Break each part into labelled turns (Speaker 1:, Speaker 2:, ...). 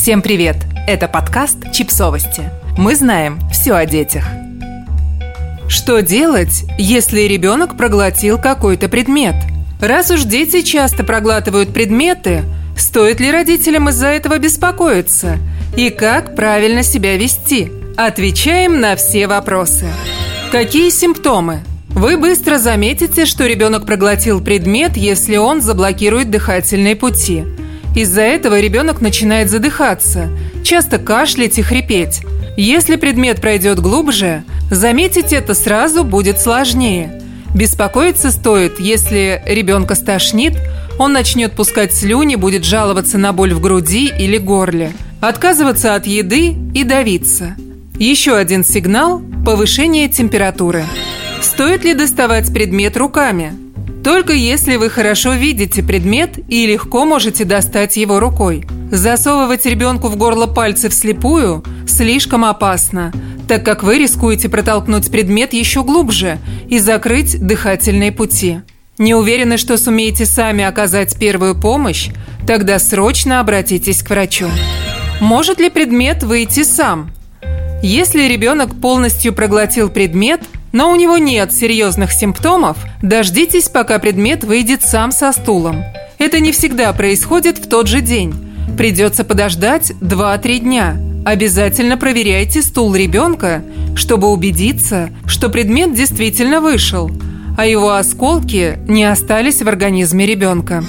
Speaker 1: Всем привет! Это подкаст «Чипсовости». Мы знаем все о детях. Что делать, если ребенок проглотил какой-то предмет? Раз уж дети часто проглатывают предметы, стоит ли родителям из-за этого беспокоиться? И как правильно себя вести? Отвечаем на все вопросы. Какие симптомы? Вы быстро заметите, что ребенок проглотил предмет, если он заблокирует дыхательные пути. Из-за этого ребенок начинает задыхаться, часто кашлять и хрипеть. Если предмет пройдет глубже, заметить это сразу будет сложнее. Беспокоиться стоит, если ребенка стошнит, он начнет пускать слюни, будет жаловаться на боль в груди или горле, отказываться от еды и давиться. Еще один сигнал – повышение температуры. Стоит ли доставать предмет руками? Только если вы хорошо видите предмет и легко можете достать его рукой. Засовывать ребенку в горло пальцы вслепую слишком опасно, так как вы рискуете протолкнуть предмет еще глубже и закрыть дыхательные пути. Не уверены, что сумеете сами оказать первую помощь? Тогда срочно обратитесь к врачу. Может ли предмет выйти сам? Если ребенок полностью проглотил предмет – но у него нет серьезных симптомов, дождитесь, пока предмет выйдет сам со стулом. Это не всегда происходит в тот же день. Придется подождать 2-3 дня. Обязательно проверяйте стул ребенка, чтобы убедиться, что предмет действительно вышел, а его осколки не остались в организме ребенка.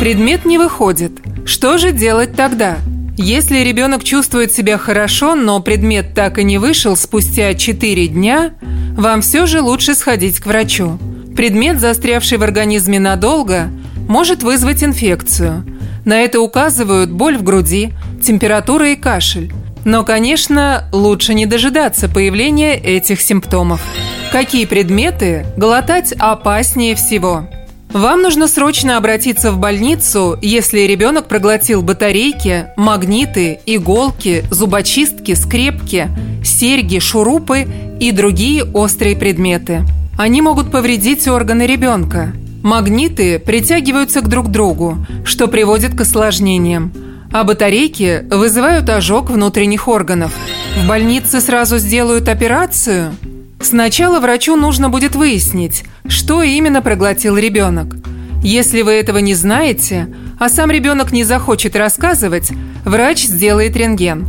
Speaker 1: Предмет не выходит. Что же делать тогда? Если ребенок чувствует себя хорошо, но предмет так и не вышел спустя 4 дня, вам все же лучше сходить к врачу. Предмет, застрявший в организме надолго, может вызвать инфекцию. На это указывают боль в груди, температура и кашель. Но, конечно, лучше не дожидаться появления этих симптомов. Какие предметы глотать опаснее всего? Вам нужно срочно обратиться в больницу, если ребенок проглотил батарейки, магниты, иголки, зубочистки, скрепки, серьги, шурупы и другие острые предметы. Они могут повредить органы ребенка. Магниты притягиваются к друг другу, что приводит к осложнениям. А батарейки вызывают ожог внутренних органов. В больнице сразу сделают операцию – Сначала врачу нужно будет выяснить, что именно проглотил ребенок. Если вы этого не знаете, а сам ребенок не захочет рассказывать, врач сделает рентген.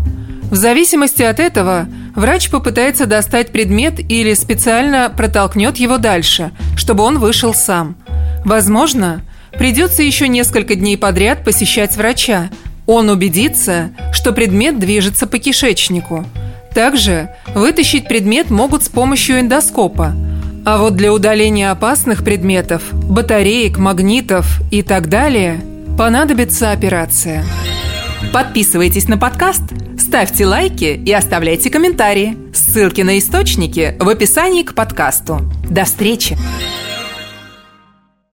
Speaker 1: В зависимости от этого врач попытается достать предмет или специально протолкнет его дальше, чтобы он вышел сам. Возможно, придется еще несколько дней подряд посещать врача. Он убедится, что предмет движется по кишечнику – также вытащить предмет могут с помощью эндоскопа. А вот для удаления опасных предметов, батареек, магнитов и так далее понадобится операция.
Speaker 2: Подписывайтесь на подкаст, ставьте лайки и оставляйте комментарии. Ссылки на источники в описании к подкасту. До встречи!